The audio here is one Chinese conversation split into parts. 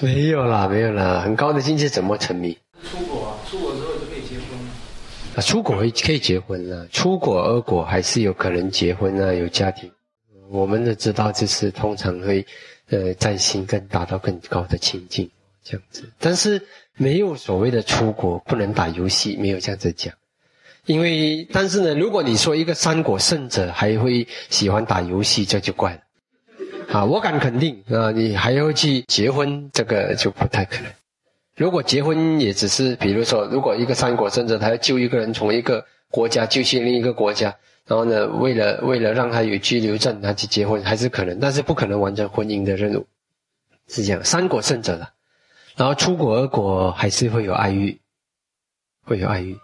没有啦，没有啦，很高的境界怎么沉迷？出国啊，出国之后就可以结婚了。啊，出国可以结婚了，出国俄国还是有可能结婚啊，有家庭。我们都知道，就是通常会，呃，在心更达到更高的清净这样子。但是没有所谓的出国不能打游戏，没有这样子讲。因为，但是呢，如果你说一个三国胜者还会喜欢打游戏，这就怪了。啊，我敢肯定啊，你还要去结婚，这个就不太可能。如果结婚也只是，比如说，如果一个三国胜者他要救一个人从一个国家救去另一个国家，然后呢，为了为了让他有居留证，他去结婚还是可能，但是不可能完成婚姻的任务，是这样。三国胜者了，然后出国国还是会有爱欲，会有爱欲。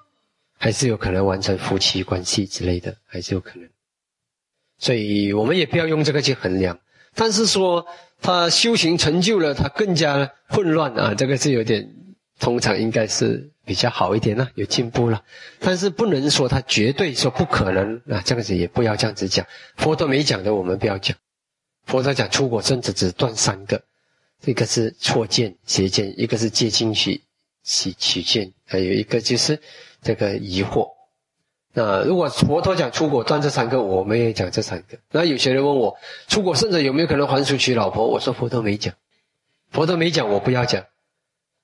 还是有可能完成夫妻关系之类的，还是有可能。所以我们也不要用这个去衡量。但是说他修行成就了，他更加混乱啊，这个是有点，通常应该是比较好一点呢，有进步了。但是不能说他绝对说不可能啊，这样子也不要这样子讲。佛陀没讲的，我们不要讲。佛陀讲出国甚至只断三个，一个是错见邪见，一个是借经取取取见，还有一个就是。这个疑惑，那如果佛陀讲出国断这三个，我们也讲这三个。那有些人问我，出国甚至有没有可能还俗娶老婆？我说佛陀没讲，佛陀没讲，我不要讲。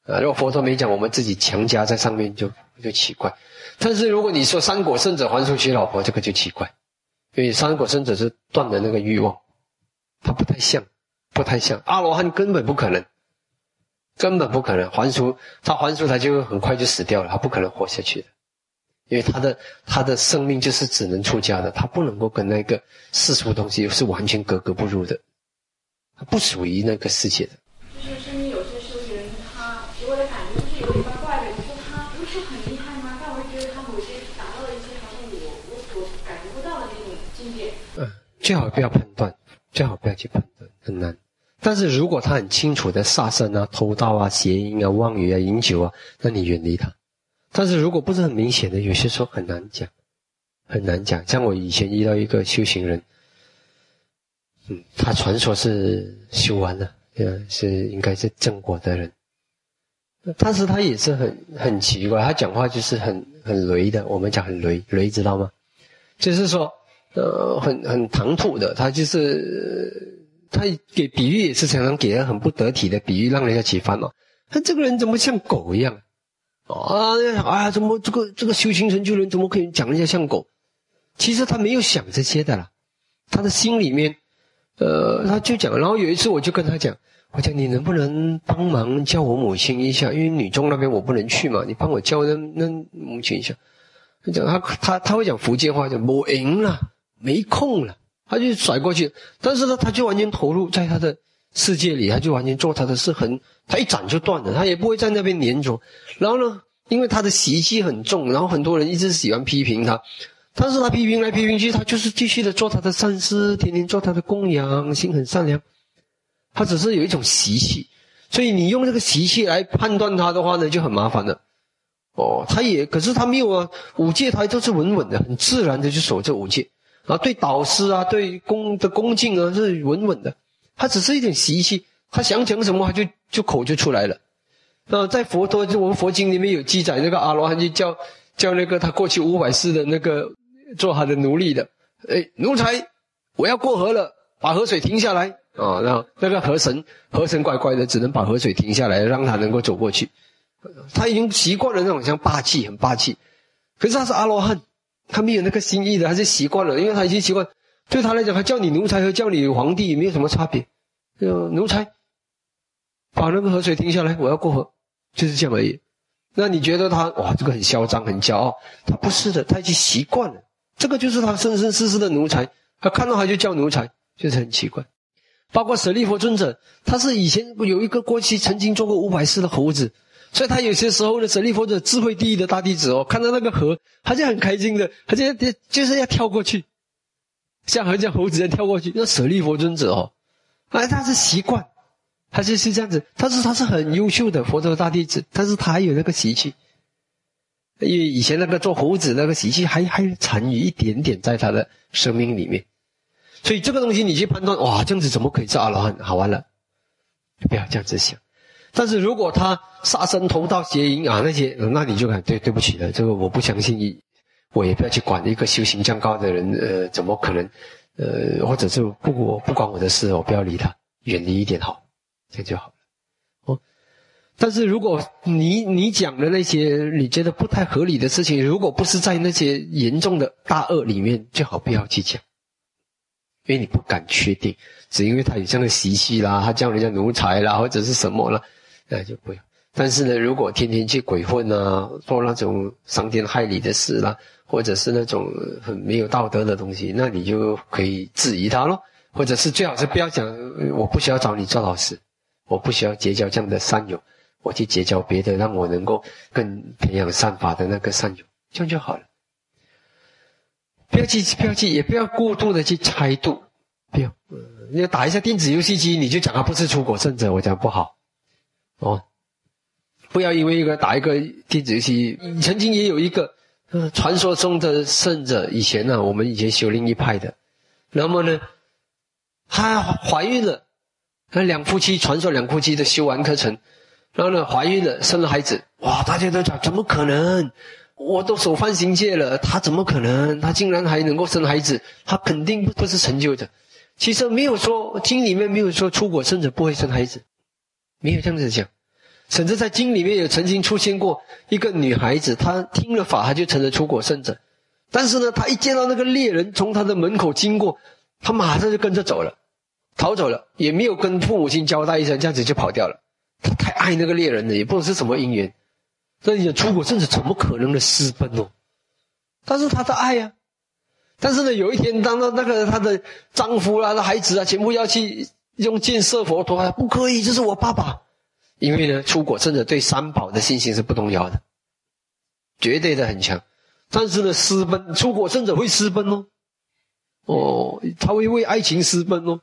啊，如果佛陀没讲，我们自己强加在上面就就奇怪。但是如果你说三果圣者还俗娶老婆，这个就奇怪，因为三果圣者是断了那个欲望，他不太像，不太像阿罗汉根本不可能。根本不可能还俗，他还俗他就很快就死掉了，他不可能活下去的，因为他的他的生命就是只能出家的，他不能够跟那个世俗东西是完全格格不入的，他不属于那个世界的。就是身边有些修行人，他给我的感觉就是有点怪怪的。你说他不是很厉害吗？但我觉得他某些达到了一些我所感觉不到的那种境界。嗯，最好不要判断，最好不要去判断，很难。但是如果他很清楚的杀生啊、偷盗啊、邪淫啊、妄语啊、饮酒啊，那你远离他。但是如果不是很明显的，有些时候很难讲，很难讲。像我以前遇到一个修行人，嗯，他传说是修完了，嗯，是应该是正果的人，但是他也是很很奇怪，他讲话就是很很雷的，我们讲很雷雷，知道吗？就是说，呃，很很唐突的，他就是。他给比喻也是常常给人很不得体的比喻，让人家起烦恼。他这个人怎么像狗一样？啊，哎呀，怎么这个这个修行成就人怎么可以讲人家像狗？其实他没有想这些的啦，他的心里面，呃，他就讲。然后有一次我就跟他讲，我讲你能不能帮忙叫我母亲一下？因为女中那边我不能去嘛，你帮我叫那那母亲一下。他讲他他他会讲福建话，讲我赢了，没空了。他就甩过去，但是呢，他就完全投入在他的世界里，他就完全做他的事，很他一斩就断了，他也不会在那边黏着。然后呢，因为他的习气很重，然后很多人一直喜欢批评他，但是他批评来批评去，他就是继续的做他的善事，天天做他的供养，心很善良。他只是有一种习气，所以你用这个习气来判断他的话呢，就很麻烦了。哦，他也可是他没有啊，五戒他都是稳稳的，很自然的就守这五戒。啊，对导师啊，对恭的恭敬啊，是稳稳的。他只是一点习气，他想讲什么，他就就口就出来了。呃，在佛陀就我们佛经里面有记载，那个阿罗汉就叫叫那个他过去五百世的那个做他的奴隶的，哎，奴才，我要过河了，把河水停下来啊。然后那个河神河神乖乖的，只能把河水停下来，让他能够走过去。他已经习惯了那种像霸气，很霸气。可是他是阿罗汉。他没有那个心意的，他是习惯了，因为他已经习惯。对他来讲，他叫你奴才和叫你皇帝没有什么差别。奴才，把那个河水停下来，我要过河，就是这样而已。那你觉得他哇，这个很嚣张，很骄傲？他不是的，他已经习惯了。这个就是他生生世世的奴才，他看到他就叫奴才，就是很奇怪。包括舍利弗尊者，他是以前有一个过去曾经做过五百世的猴子。所以他有些时候呢，舍利弗者智慧第一的大弟子哦，看到那个河，他就很开心的，他就就是要跳过去，像和像猴子一样跳过去。那舍利佛尊者哦，哎，他是习惯，他就是这样子。但是他是很优秀的佛陀大弟子，但是他还有那个习气，因为以前那个做猴子那个习气还还残余一点点在他的生命里面。所以这个东西你去判断，哇，这样子怎么可以是阿罗汉？好完了。不要这样子想。但是如果他杀生偷盗邪淫啊那些，那你就看对对不起了，这个我不相信，我也不要去管一个修行这样高的人，呃，怎么可能，呃，或者是不我不关我的事，我不要理他，远离一点好，这样就好了。哦，但是如果你你讲的那些你觉得不太合理的事情，如果不是在那些严重的大恶里面，最好不要去讲，因为你不敢确定，只因为他有这样的习气啦，他叫人家奴才啦，或者是什么了。那就不要。但是呢，如果天天去鬼混啊，做那种伤天害理的事啦，或者是那种很没有道德的东西，那你就可以质疑他咯。或者是最好是不要讲，我不需要找你做老师，我不需要结交这样的善友，我去结交别的，让我能够更培养善法的那个善友，这样就好了。不要去，不要去，也不要过度的去猜度。不要，你要打一下电子游戏机，你就讲他不是出国圣者，我讲不好。哦，不要因为一个打一个电子游戏，曾经也有一个，呃，传说中的圣者，以前呢，我们以前修另一派的，那么呢，她怀孕了，那两夫妻传说两夫妻的修完课程，然后呢怀孕了，生了孩子，哇，大家都讲怎么可能？我都守犯行戒了，他怎么可能？他竟然还能够生孩子？他肯定不是成就的。其实没有说经里面没有说出国圣者不会生孩子。没有这样子讲，甚至在经里面也曾经出现过一个女孩子，她听了法，她就成了出国圣者。但是呢，她一见到那个猎人从她的门口经过，她马上就跟着走了，逃走了，也没有跟父母亲交代一声，这样子就跑掉了。她太爱那个猎人了，也不知道是什么因缘。所以出国圣者怎么可能的私奔哦？但是她的爱呀。但是呢，有一天，当到那个她的丈夫啊、孩子啊，全部要去。用箭射佛陀，不可以，这是我爸爸。因为呢，出国真的对三宝的信心是不动摇的，绝对的很强。但是呢，私奔出国甚者会私奔哦，哦，他会为爱情私奔哦。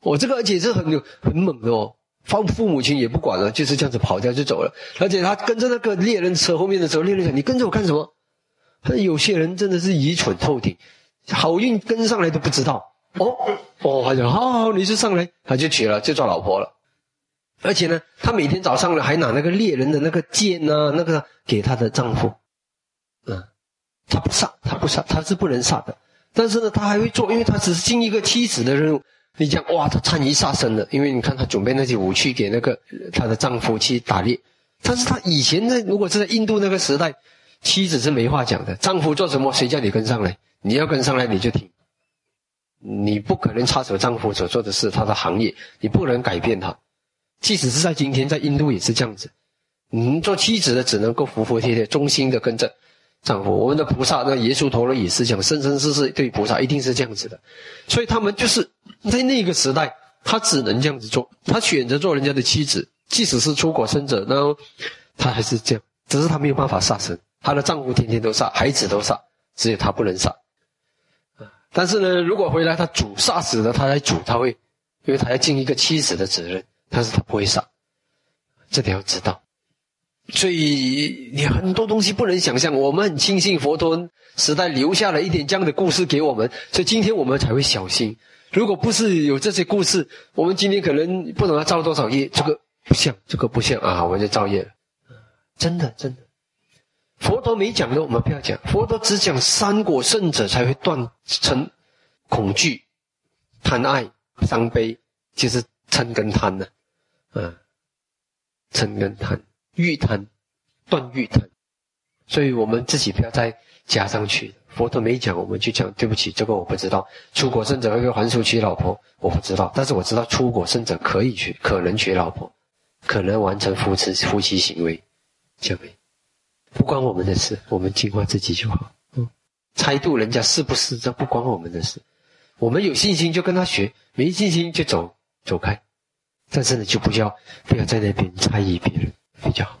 我这个而且是很有很猛的哦，放父母亲也不管了，就是这样子跑掉就走了。而且他跟着那个猎人车后面的时候，猎人讲：“你跟着我干什么？”他有些人真的是愚蠢透顶，好运跟上来都不知道。哦哦，他讲好好，你就上来，他就娶了，就做老婆了。而且呢，他每天早上呢，还拿那个猎人的那个剑啊，那个给他的丈夫。嗯，他不杀，他不杀，他是不能杀的。但是呢，他还会做，因为他只是尽一个妻子的任务。你讲哇，他参与杀生了，因为你看他准备那些武器给那个他的丈夫去打猎。但是他以前在如果是在印度那个时代，妻子是没话讲的，丈夫做什么，谁叫你跟上来？你要跟上来，你就听。你不可能插手丈夫所做的事，他的行业，你不能改变他。即使是在今天，在印度也是这样子。你做妻子的只能够服服帖帖、忠心的跟着丈夫。我们的菩萨，那耶稣陀罗也是讲，生生世世对菩萨一定是这样子的。所以他们就是在那个时代，他只能这样子做。他选择做人家的妻子，即使是出国生者，那他还是这样。只是他没有办法杀生，他的丈夫天天都杀，孩子都杀，只有他不能杀。但是呢，如果回来他主杀死了，他来主，他会，因为他要尽一个妻子的责任，但是他不会傻，这点要知道。所以你很多东西不能想象，我们很庆幸佛陀时代留下了一点这样的故事给我们，所以今天我们才会小心。如果不是有这些故事，我们今天可能不懂要造多少业，这个不像，这个不像啊，我们就造业了。真的，真的。佛陀没讲的，我们不要讲。佛陀只讲三果圣者才会断成恐惧、贪爱、伤悲，就是嗔跟贪呢。嗯，嗔跟贪，欲贪，断欲贪。所以我们自己不要再加上去。佛陀没讲，我们就讲。对不起，这个我不知道。出国圣者会不会还俗娶老婆？我不知道。但是我知道出国圣者可以娶，可能娶老婆，可能完成夫妻夫妻行为，就没。不关我们的事，我们净化自己就好。嗯，猜度人家是不是，这不关我们的事。我们有信心就跟他学，没信心就走走开。但是呢，就不要不要在那边猜疑别人，比较好。